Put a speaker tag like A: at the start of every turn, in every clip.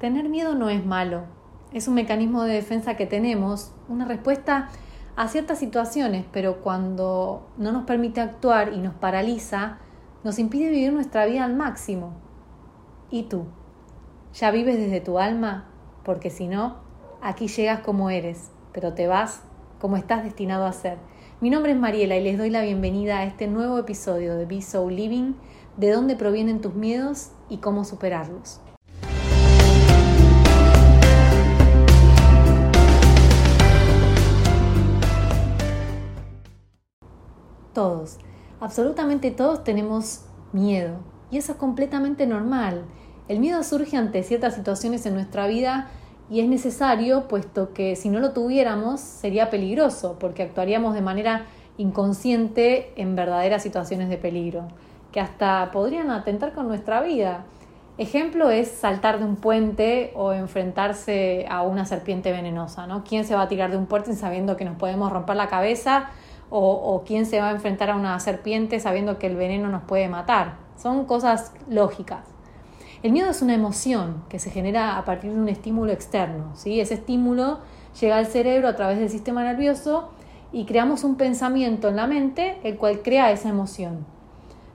A: Tener miedo no es malo, es un mecanismo de defensa que tenemos, una respuesta a ciertas situaciones, pero cuando no nos permite actuar y nos paraliza, nos impide vivir nuestra vida al máximo. ¿Y tú? ¿Ya vives desde tu alma? Porque si no, aquí llegas como eres, pero te vas como estás destinado a ser. Mi nombre es Mariela y les doy la bienvenida a este nuevo episodio de Be So Living, de dónde provienen tus miedos y cómo superarlos. Absolutamente todos tenemos miedo y eso es completamente normal. El miedo surge ante ciertas situaciones en nuestra vida y es necesario, puesto que si no lo tuviéramos sería peligroso, porque actuaríamos de manera inconsciente en verdaderas situaciones de peligro, que hasta podrían atentar con nuestra vida. Ejemplo es saltar de un puente o enfrentarse a una serpiente venenosa, ¿no? ¿Quién se va a tirar de un puente sabiendo que nos podemos romper la cabeza o, quién se va a enfrentar a una serpiente sabiendo que el veneno nos puede matar. Son cosas lógicas. El miedo es una emoción que se genera a partir de un estímulo externo. ¿sí? Ese estímulo llega al cerebro a través del sistema nervioso y creamos un pensamiento en la mente el cual crea esa emoción.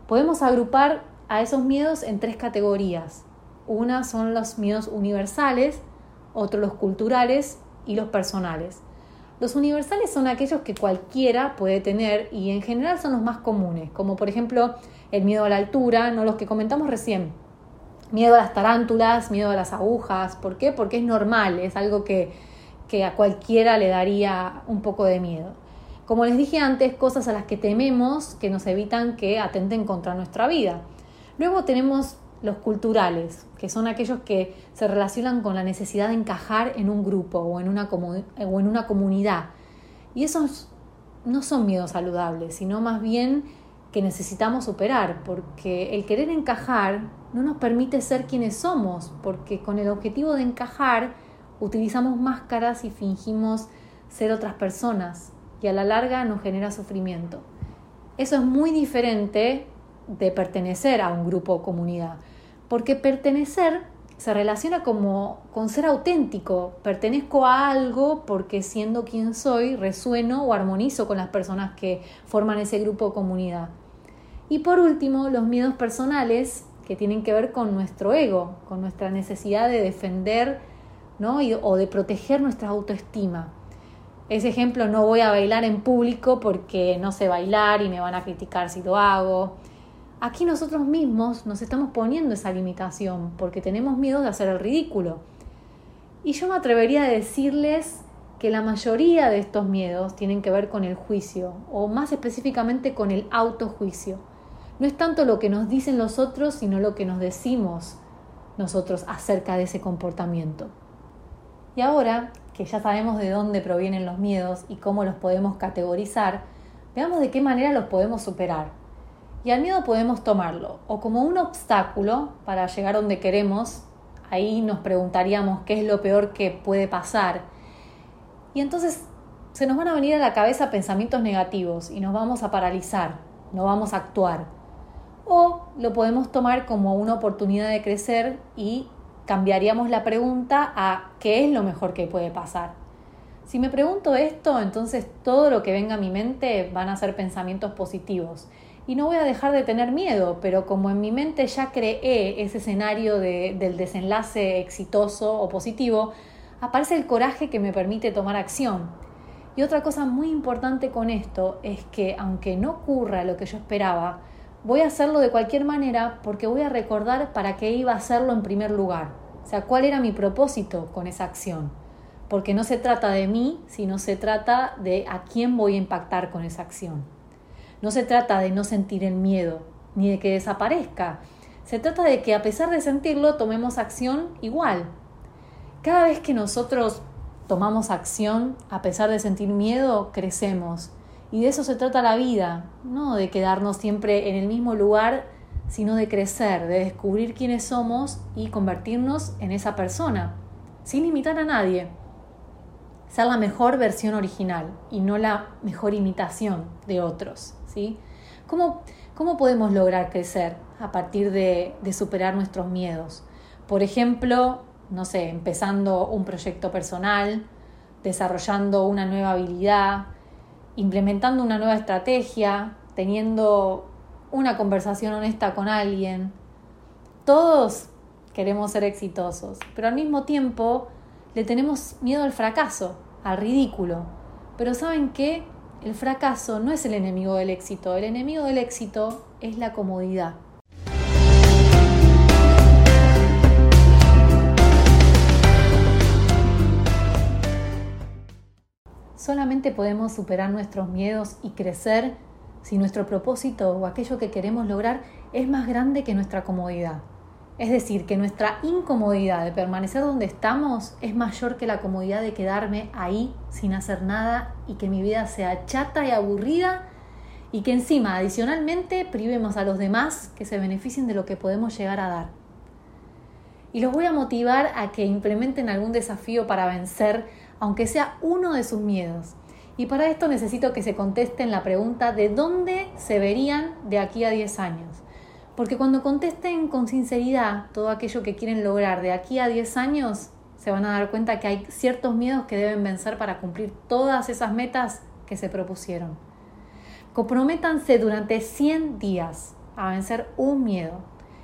A: Podemos agrupar a esos miedos en tres categorías. Una son los miedos universales, otros los culturales y los personales. Los universales son aquellos que cualquiera puede tener y en general son los más comunes, como por ejemplo el miedo a la altura, no los que comentamos recién. Miedo a las tarántulas, miedo a las agujas. ¿Por qué? Porque es normal, es algo que, que a cualquiera le daría un poco de miedo. Como les dije antes, cosas a las que tememos que nos evitan que atenten contra nuestra vida. Luego tenemos los culturales, que son aquellos que se relacionan con la necesidad de encajar en un grupo o en una, o en una comunidad. Y esos no son miedos saludables, sino más bien que necesitamos superar, porque el querer encajar no nos permite ser quienes somos, porque con el objetivo de encajar utilizamos máscaras y fingimos ser otras personas, y a la larga nos genera sufrimiento. Eso es muy diferente de pertenecer a un grupo o comunidad. Porque pertenecer se relaciona como con ser auténtico. Pertenezco a algo porque siendo quien soy, resueno o armonizo con las personas que forman ese grupo o comunidad. Y por último, los miedos personales que tienen que ver con nuestro ego, con nuestra necesidad de defender ¿no? o de proteger nuestra autoestima. Ese ejemplo, no voy a bailar en público porque no sé bailar y me van a criticar si lo hago aquí nosotros mismos nos estamos poniendo esa limitación porque tenemos miedo de hacer el ridículo. Y yo me atrevería a decirles que la mayoría de estos miedos tienen que ver con el juicio, o más específicamente con el autojuicio. No es tanto lo que nos dicen los otros, sino lo que nos decimos nosotros acerca de ese comportamiento. Y ahora que ya sabemos de dónde provienen los miedos y cómo los podemos categorizar, veamos de qué manera los podemos superar. Y al miedo podemos tomarlo o como un obstáculo para llegar donde queremos. Ahí nos preguntaríamos qué es lo peor que puede pasar. Y entonces se nos van a venir a la cabeza pensamientos negativos y nos vamos a paralizar, no vamos a actuar. O lo podemos tomar como una oportunidad de crecer y cambiaríamos la pregunta a qué es lo mejor que puede pasar. Si me pregunto esto, entonces todo lo que venga a mi mente van a ser pensamientos positivos y no voy a dejar de tener miedo, pero como en mi mente ya creé ese escenario del desenlace exitoso o positivo, aparece el coraje que me permite tomar acción. Y otra cosa muy importante con esto es que aunque no ocurra lo que yo esperaba, voy a hacerlo de cualquier manera porque voy a recordar para qué iba a hacerlo en primer lugar. O sea, cuál era mi propósito con esa acción. Porque no se trata de mí, sino se trata de a quién voy a impactar con esa acción. No se trata de no sentir el miedo, ni de que desaparezca. Se trata de que a pesar de sentirlo, tomemos acción igual. Cada vez que nosotros tomamos acción, a pesar de sentir miedo, crecemos. Y de eso se trata la vida, no de quedarnos siempre en el mismo lugar, sino de crecer, de descubrir quiénes somos y convertirnos en esa persona, sin imitar a nadie ser la mejor versión original y no la mejor imitación de otros. ¿Cómo, cómo podemos lograr crecer a partir de, de superar nuestros miedos? Por ejemplo, no sé, empezando un proyecto personal, desarrollando una nueva habilidad, implementando una nueva estrategia, teniendo una conversación honesta con alguien. Todos queremos ser exitosos, pero al mismo tiempo le tenemos miedo al fracaso, al ridículo. Pero ¿saben qué? El fracaso no es el enemigo del éxito, el enemigo del éxito es la comodidad. Solamente podemos superar nuestros miedos y crecer si nuestro propósito o aquello que queremos lograr es más grande que nuestra comodidad. Es decir, que nuestra incomodidad de permanecer donde estamos es mayor que la comodidad de quedarme ahí sin hacer nada y que mi vida sea chata y aburrida y que encima adicionalmente privemos a los demás que se beneficien de lo que podemos llegar a dar. Y los voy a motivar a que implementen algún desafío para vencer aunque sea uno de sus miedos. Y para esto necesito que se contesten la pregunta de dónde se verían de aquí a 10 años. Porque cuando contesten con sinceridad todo aquello que quieren lograr de aquí a 10 años, se van a dar cuenta que hay ciertos miedos que deben vencer para cumplir todas esas metas que se propusieron. Comprométanse durante 100 días a vencer un miedo.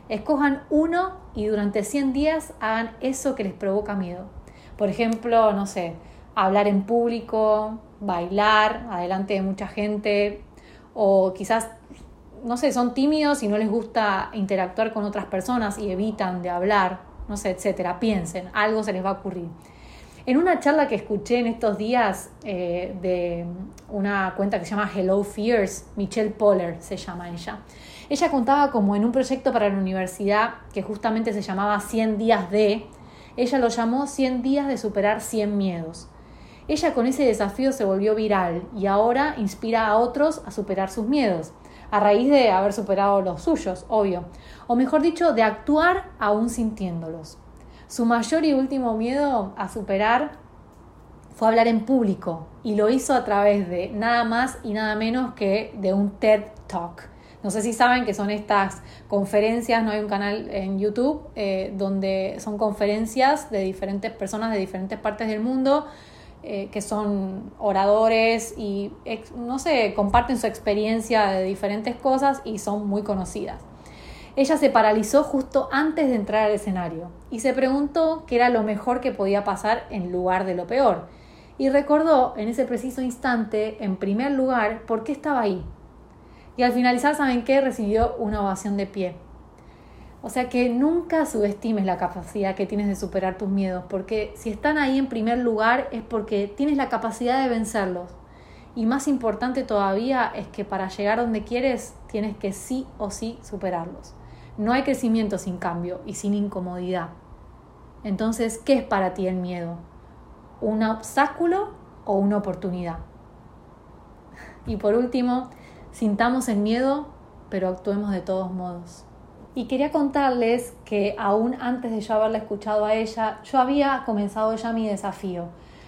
A: Escojan uno y durante 100 días hagan eso que les provoca miedo. Por ejemplo, no sé, hablar en público, bailar adelante de mucha gente o quizás, no sé, son tímidos y no les gusta interactuar con otras personas y evitan de hablar, no sé, etcétera. Piensen, algo se les va a ocurrir. En una charla que escuché en estos días eh, de una cuenta que se llama Hello Fears, Michelle Poller se llama ella. Ella contaba como en un proyecto para la universidad que justamente se llamaba 100 días de, ella lo llamó 100 días de superar 100 miedos. Ella con ese desafío se volvió viral y ahora inspira a otros a superar sus miedos, a raíz de haber superado los suyos, obvio, o mejor dicho, de actuar aún sintiéndolos. Su mayor y último miedo a superar fue hablar en público y lo hizo a través de nada más y nada menos que de un TED Talk. No sé si saben que son estas conferencias, no hay un canal en YouTube eh, donde son conferencias de diferentes personas de diferentes partes del mundo eh, que son oradores y, no sé, comparten su experiencia de diferentes cosas y son muy conocidas. Ella se paralizó justo antes de entrar al escenario y se preguntó qué era lo mejor que podía pasar en lugar de lo peor. Y recordó en ese preciso instante, en primer lugar, por qué estaba ahí, y al finalizar, ¿saben qué? Recibió una ovación de pie. O sea que nunca subestimes la capacidad que tienes de superar tus miedos, porque si están ahí en primer lugar es porque tienes la capacidad de vencerlos. Y más importante todavía es que para llegar donde quieres tienes que sí o sí superarlos. No hay crecimiento sin cambio y sin incomodidad. Entonces, ¿qué es para ti el miedo? ¿Un obstáculo o una oportunidad? Y por último, Sintamos el miedo, pero actuemos de todos modos. Y quería contarles que aún antes de yo haberla escuchado a ella, yo había comenzado ya mi desafío.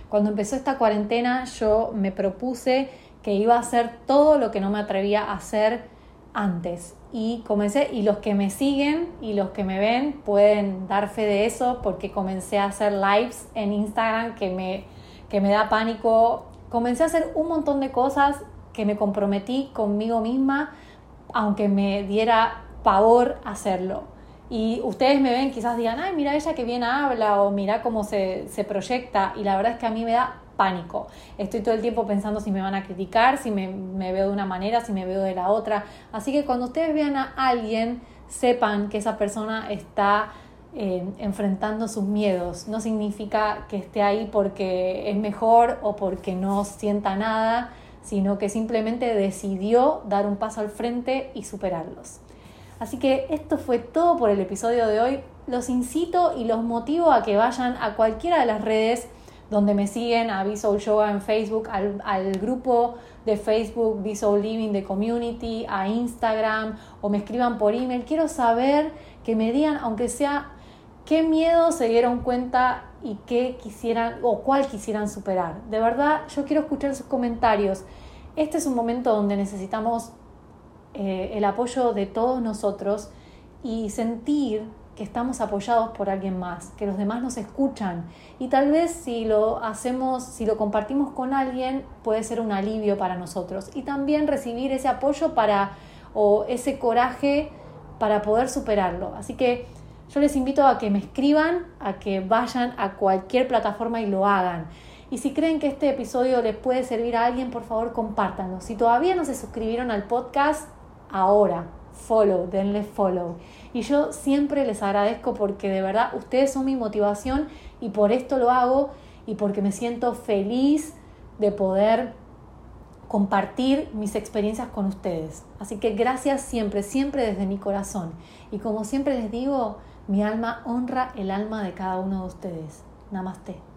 A: Cuando empezó esta cuarentena yo me propuse que iba a hacer todo lo que no me atrevía a hacer antes. Y comencé, y los que me siguen y los que me ven pueden dar fe de eso porque comencé a hacer lives en Instagram que me, que me da pánico. Comencé a hacer un montón de cosas que me comprometí conmigo misma, aunque me diera pavor hacerlo. Y ustedes me ven, quizás digan, ay, mira ella que bien habla o mira cómo se, se proyecta. Y la verdad es que a mí me da pánico. Estoy todo el tiempo pensando si me van a criticar, si me, me, veo de una manera, si me veo de la otra. Así que cuando ustedes vean a alguien, sepan que esa persona está eh, enfrentando sus miedos. No significa que esté ahí porque es mejor o porque no sienta nada, sino que simplemente decidió dar un paso al frente y superarlos. Así que esto fue todo por el episodio de hoy. Los incito y los motivo a que vayan a cualquiera de las redes donde me siguen, a Visual Yoga en Facebook, al, al grupo de Facebook Visual Living de Community, a Instagram o me escriban por email. Quiero saber que me digan, aunque sea qué miedo se dieron cuenta y qué quisieran o cuál quisieran superar. De verdad, yo quiero escuchar sus comentarios. Este es un momento donde necesitamos eh, el apoyo de todos nosotros y sentir que estamos apoyados por alguien más, que los demás nos escuchan y tal vez si lo hacemos, si lo compartimos con alguien, puede ser un alivio para nosotros y también recibir ese apoyo para o ese coraje para poder superarlo. Así que yo les invito a que me escriban, a que vayan a cualquier plataforma y lo hagan. Y si creen que este episodio les puede servir a alguien, por favor compártanlo. Si todavía no se suscribieron al podcast, ahora, follow, denle follow. Y yo siempre les agradezco porque de verdad ustedes son mi motivación y por esto lo hago y porque me siento feliz de poder compartir mis experiencias con ustedes. Así que gracias siempre, siempre desde mi corazón. Y como siempre les digo, mi alma honra el alma de cada uno de ustedes. Namaste.